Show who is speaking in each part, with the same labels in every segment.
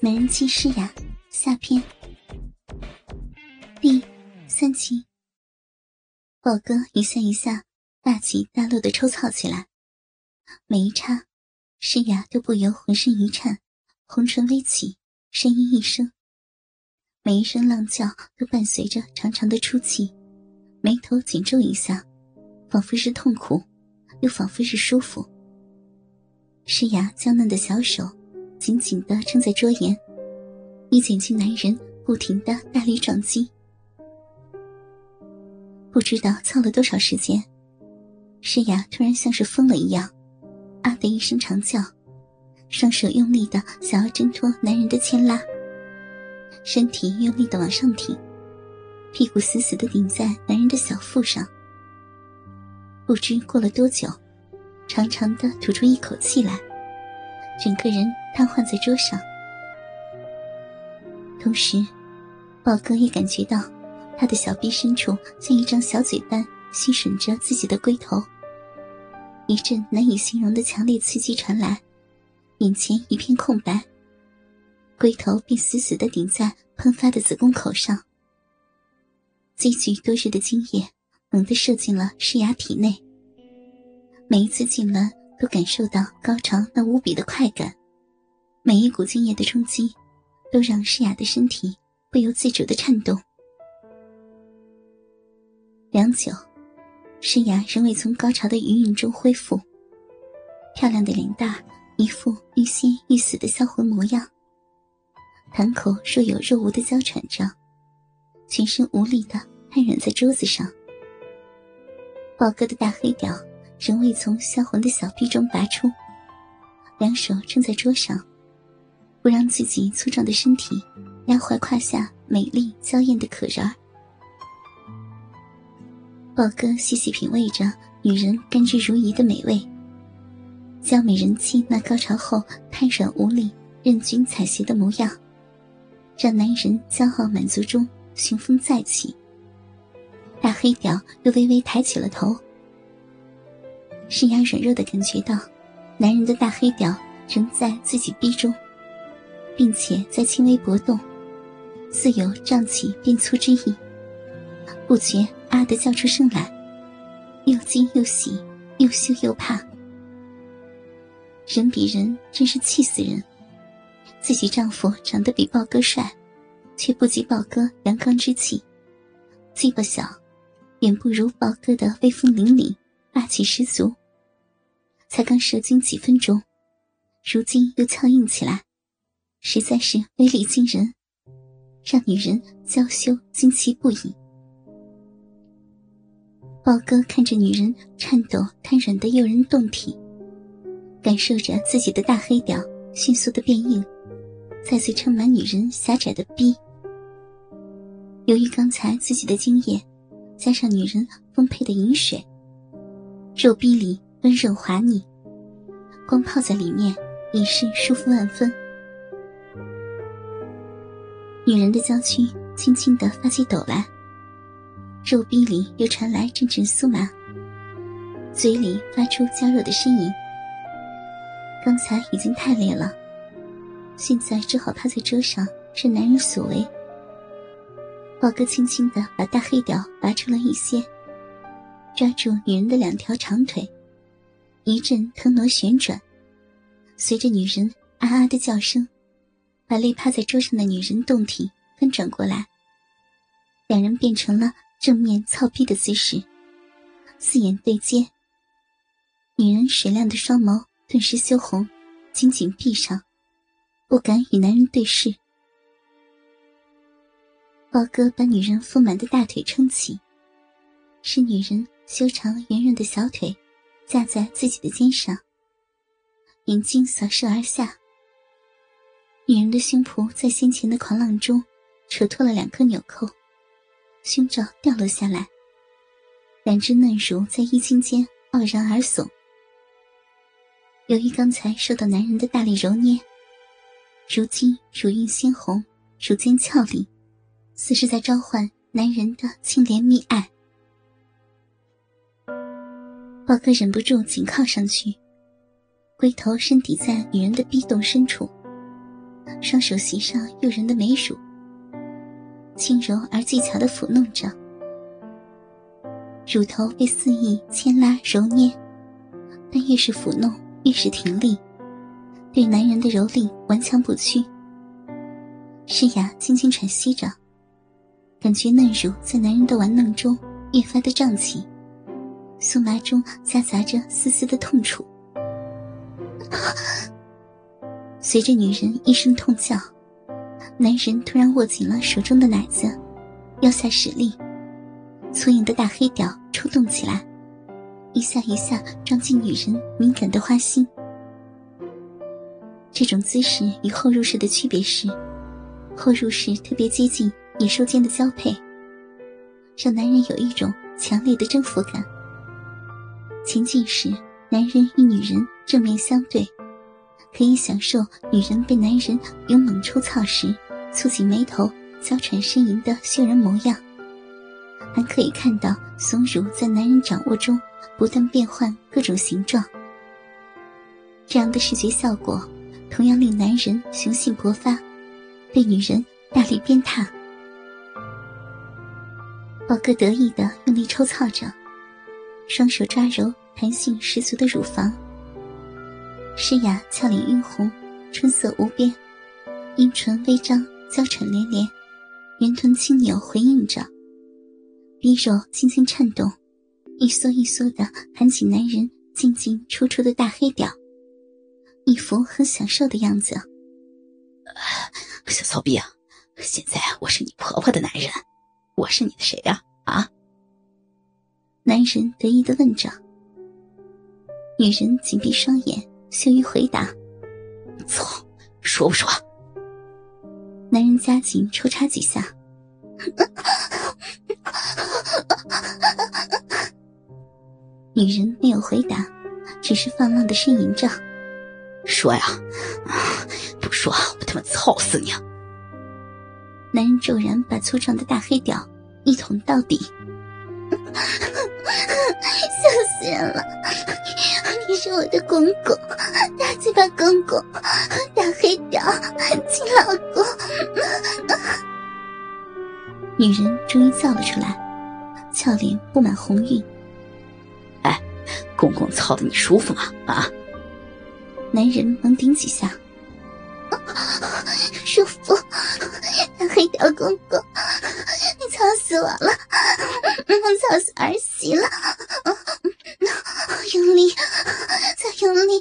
Speaker 1: 美人计诗雅下篇第三集。宝哥一下一下大起大落的抽操起来，每一刹，诗雅都不由浑身一颤，红唇微起，声音一声，每一声浪叫都伴随着长长的出气，眉头紧皱一下，仿佛是痛苦，又仿佛是舒服。诗雅娇嫩的小手。紧紧的撑在桌沿，以减轻男人不停的大力撞击。不知道操了多少时间，诗雅突然像是疯了一样，啊的一声长叫，双手用力的想要挣脱男人的牵拉，身体用力的往上挺，屁股死死的顶在男人的小腹上。不知过了多久，长长的吐出一口气来。整个人瘫痪在桌上，同时，豹哥也感觉到他的小臂深处像一张小嘴般吸吮着自己的龟头。一阵难以形容的强烈刺激传来，眼前一片空白，龟头便死死的顶在喷发的子宫口上。积聚多日的精液猛地射进了诗雅体内，每一次痉挛。都感受到高潮那无比的快感，每一股精液的冲击，都让诗雅的身体不由自主的颤动。良久，诗雅仍未从高潮的余韵中恢复。漂亮的脸蛋，一副欲仙欲死的销魂模样，潭口若有若无的娇喘着，全身无力的瘫软在桌子上。宝哥的大黑屌。仍未从销魂的小臂中拔出，两手撑在桌上，不让自己粗壮的身体压坏胯下美丽娇艳的可人儿。宝哥细细品味着女人甘之如饴的美味，娇美人妻那高潮后瘫软无力、任君采撷的模样，让男人骄傲满足中雄风再起。大黑屌又微微抬起了头。诗雅软弱的感觉到，男人的大黑屌仍在自己逼中，并且在轻微搏动，似有胀起变粗之意。不觉啊的叫出声来，又惊又喜，又羞又怕。人比人真是气死人！自己丈夫长得比豹哥帅，却不及豹哥阳刚之气，鸡巴小，远不如豹哥的威风凛凛。霸气十足。才刚射精几分钟，如今又强硬起来，实在是威力惊人，让女人娇羞惊奇不已。豹哥看着女人颤抖瘫软的诱人胴体，感受着自己的大黑屌迅速的变硬，再次撑满女人狭窄的逼。由于刚才自己的精液，加上女人丰沛的饮水。肉壁里温润滑腻，光泡在里面已是舒服万分。女人的娇躯轻轻的发起抖来，肉壁里又传来阵阵酥麻，嘴里发出娇弱的呻吟。刚才已经太累了，现在只好趴在桌上任男人所为。宝哥轻轻的把大黑屌拔出了一些。抓住女人的两条长腿，一阵腾挪旋转，随着女人啊啊的叫声，把累趴在桌上的女人动体翻转过来，两人变成了正面操逼的姿势，四眼对接。女人水亮的双眸顿时羞红，紧紧闭上，不敢与男人对视。豹哥把女人丰满的大腿撑起，是女人。修长圆润的小腿架在自己的肩上，眼睛扫射而下。女人的胸脯在先前的狂浪中扯脱了两颗纽扣，胸罩掉落下来，两只嫩乳在衣襟间傲然而耸。由于刚才受到男人的大力揉捏，如今乳晕鲜红，乳尖俏丽，似是在召唤男人的清廉蜜爱。宝哥忍不住紧靠上去，龟头深抵在女人的逼洞深处，双手袭上诱人的美乳，轻柔而技巧的抚弄着，乳头被肆意牵拉揉捏，但越是抚弄越是挺立，对男人的蹂躏顽强不屈。诗雅轻轻喘息着，感觉嫩乳在男人的玩弄中越发的胀起，酥麻中夹杂着丝丝的痛楚。随着女人一声痛叫，男人突然握紧了手中的奶子，腰下使力，粗硬的大黑屌抽动起来，一下一下撞进女人敏感的花心。这种姿势与后入式的区别是，后入式特别接近野兽间的交配，让男人有一种强烈的征服感。前进时，男人与女人正面相对。可以享受女人被男人勇猛抽操时，蹙紧眉头、娇喘呻吟的羞人模样，还可以看到松乳在男人掌握中不断变换各种形状。这样的视觉效果，同样令男人雄性勃发，被女人大力鞭挞。宝哥得意的用力抽操着，双手抓揉弹性十足的乳房。诗雅俏脸晕红，春色无边，阴唇微张，娇喘连连，圆臀轻扭回应着，逼肉轻轻颤动，一缩一缩的含起男人进进出出的大黑屌，一副很享受的样子。
Speaker 2: 小骚逼啊，现在我是你婆婆的男人，我是你的谁呀？啊？
Speaker 1: 男人得意的问着，女人紧闭双眼。羞于回答：“
Speaker 2: 错，说不说？”
Speaker 1: 男人加紧抽插几下，女人没有回答，只是放浪的呻吟着：“
Speaker 2: 说呀，不说我他妈操死你！”
Speaker 1: 男人骤然把粗壮的大黑屌一捅到底，笑死人了。你是我的公公，大嘴巴公公，大黑屌，亲老公。女人终于叫了出来，俏脸布满红晕。
Speaker 2: 哎，公公操的你舒服吗？啊！
Speaker 1: 男人猛顶几下，舒服。大黑屌公公，你操死我了，操死儿媳了。用力，再用力，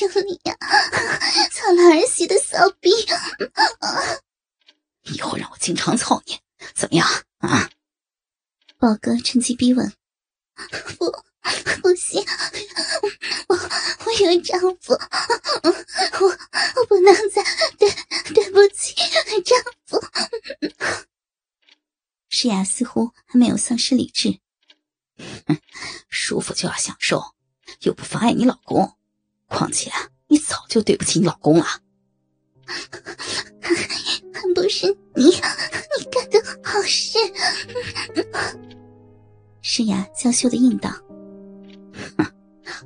Speaker 1: 用力呀！操了儿媳的骚逼！
Speaker 2: 以后让我经常操你，怎么样啊？
Speaker 1: 宝哥趁机逼问。不，不行，我我有丈夫，我我不能再对对不起丈夫。雅似乎还没有丧失理智。
Speaker 2: 舒服就要享受。又不妨碍你老公，况且你早就对不起你老公了。
Speaker 1: 还不是你，你干的好事。诗雅娇羞的应道：“
Speaker 2: 哼，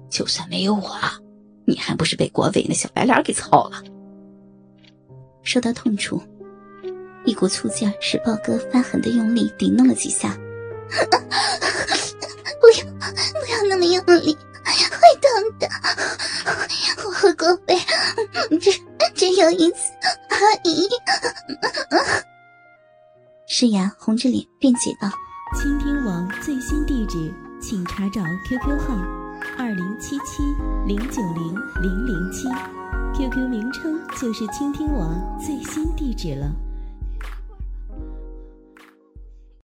Speaker 2: 就算没有我，你还不是被国伟那小白脸给操了？”
Speaker 1: 受到痛处，一股醋劲使豹哥发狠的用力顶弄了几下。不要，不要那么用力。会疼的，我和国伟只只有一次而已。诗雅红着脸辩解道：“
Speaker 3: 倾听网最新地址，请查找 QQ 号二零七七零九零零零七，QQ 名称就是倾听网最新地址了。”